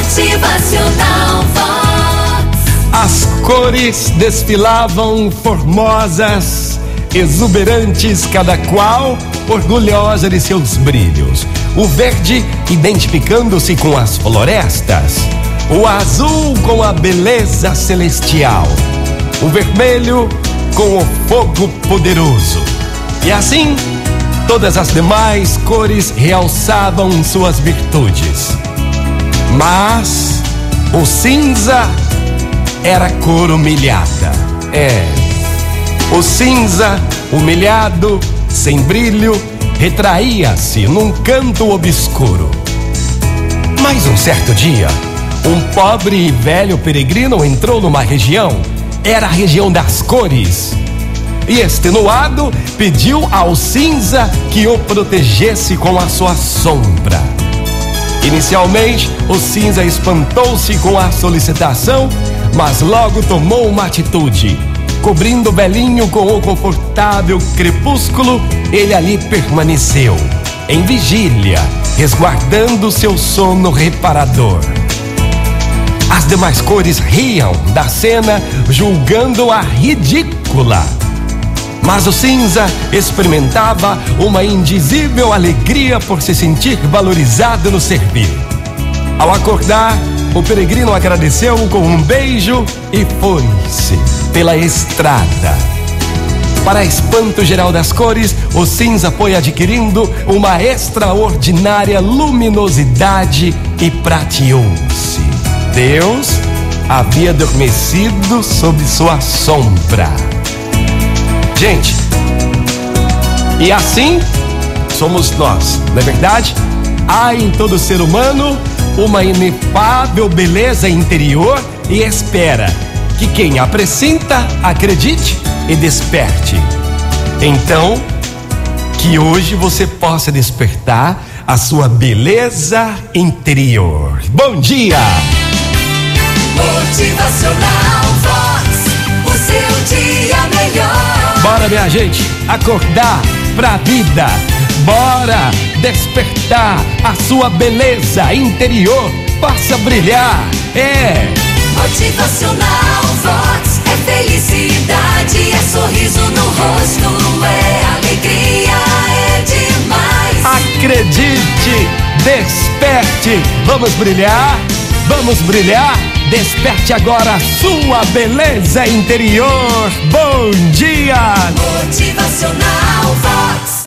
Motivacional Vox. As cores desfilavam formosas, exuberantes, cada qual orgulhosa de seus brilhos. O verde identificando-se com as florestas, o azul com a beleza celestial, o vermelho com o fogo poderoso. E assim, todas as demais cores realçavam suas virtudes. Mas o cinza era cor humilhada. É. O cinza, humilhado, sem brilho, retraía-se num canto obscuro. Mas um certo dia, um pobre e velho peregrino entrou numa região, era a região das cores. E extenuado, pediu ao cinza que o protegesse com a sua sombra. Inicialmente, o cinza espantou-se com a solicitação, mas logo tomou uma atitude. Cobrindo o velhinho com o confortável crepúsculo, ele ali permaneceu, em vigília, resguardando seu sono reparador. As demais cores riam da cena, julgando-a ridícula. Mas o cinza experimentava uma indizível alegria por se sentir valorizado no servir. Ao acordar, o peregrino agradeceu com um beijo e foi-se pela estrada. Para espanto geral das cores, o cinza foi adquirindo uma extraordinária luminosidade e prateou-se. Deus havia adormecido sob sua sombra. Gente, e assim somos nós, não é verdade? Há em todo ser humano uma inefável beleza interior e espera que quem a acredite e desperte. Então, que hoje você possa despertar a sua beleza interior. Bom dia! Bora, minha gente, acordar pra vida. Bora despertar a sua beleza interior. Possa brilhar. É. Motivacional Vox. É felicidade, é sorriso no rosto, é alegria, é demais. Acredite, desperte. Vamos brilhar? Vamos brilhar? Desperte agora sua beleza interior. Bom dia! Motivacional Vox.